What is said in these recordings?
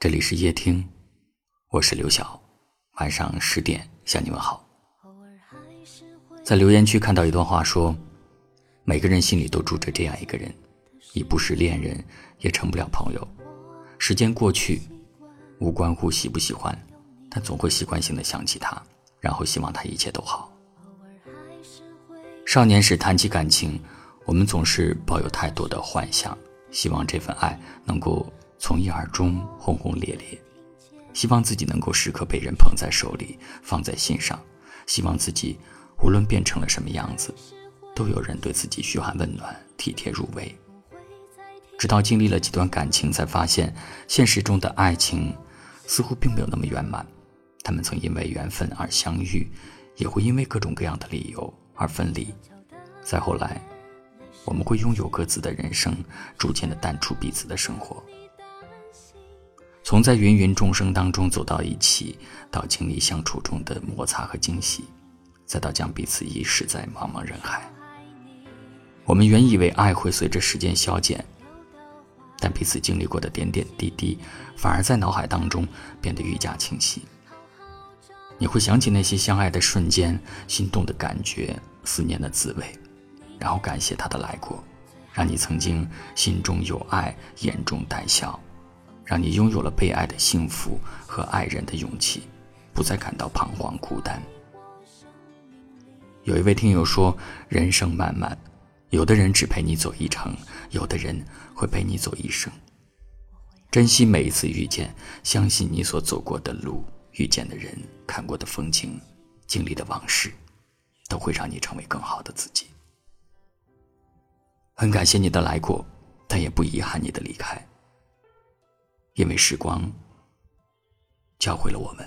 这里是夜听，我是刘晓，晚上十点向你问好。在留言区看到一段话，说每个人心里都住着这样一个人，已不是恋人，也成不了朋友。时间过去，无关乎喜不喜欢，但总会习惯性的想起他，然后希望他一切都好。少年时谈起感情，我们总是抱有太多的幻想，希望这份爱能够。从一而终，轰轰烈烈，希望自己能够时刻被人捧在手里，放在心上，希望自己无论变成了什么样子，都有人对自己嘘寒问暖，体贴入微。直到经历了几段感情，才发现现实中的爱情似乎并没有那么圆满。他们曾因为缘分而相遇，也会因为各种各样的理由而分离。再后来，我们会拥有各自的人生，逐渐的淡出彼此的生活。从在芸芸众生当中走到一起，到经历相处中的摩擦和惊喜，再到将彼此遗失在茫茫人海。我们原以为爱会随着时间消减，但彼此经历过的点点滴滴，反而在脑海当中变得愈加清晰。你会想起那些相爱的瞬间，心动的感觉，思念的滋味，然后感谢他的来过，让你曾经心中有爱，眼中带笑。让你拥有了被爱的幸福和爱人的勇气，不再感到彷徨孤单。有一位听友说：“人生漫漫，有的人只陪你走一程，有的人会陪你走一生。珍惜每一次遇见，相信你所走过的路、遇见的人、看过的风景、经历的往事，都会让你成为更好的自己。”很感谢你的来过，但也不遗憾你的离开。因为时光教会了我们，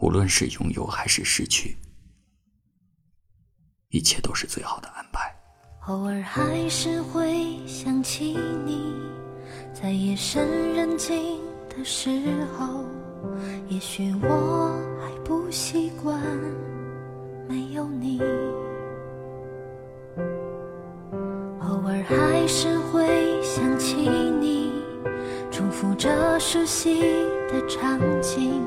无论是拥有还是失去，一切都是最好的安排。偶尔还是会想起你，在夜深人静的时候，也许我还不习惯没有你。偶尔还是悉的场景，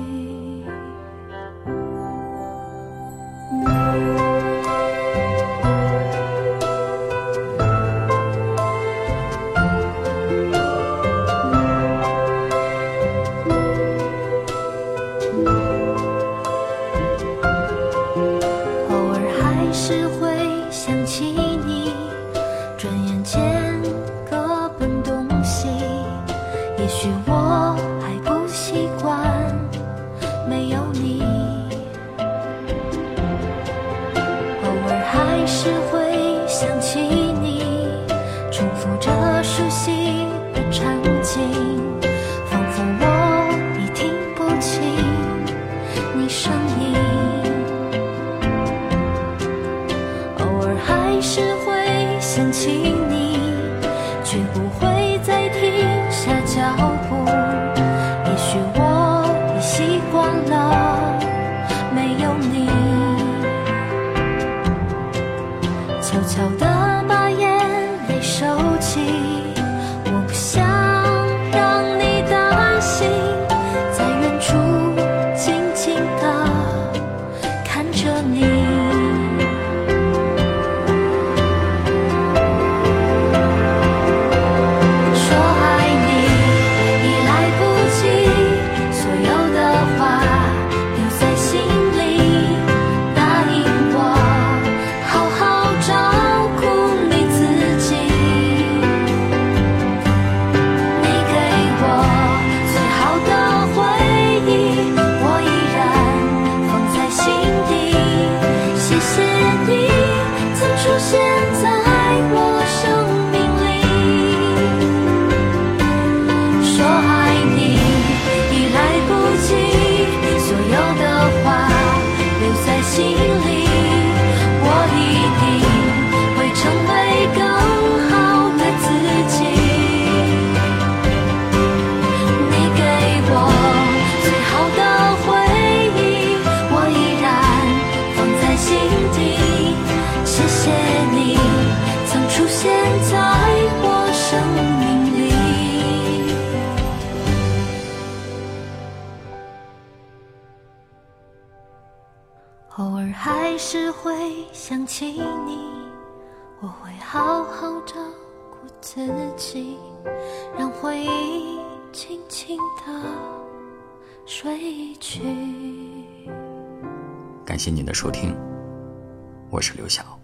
想起你重复着熟悉的场景仿佛我已听不清你声音。偶尔还是会想起好的偶尔还是会想起你我会好好照顾自己让回忆轻轻地睡去。感谢您的收听我是刘晓。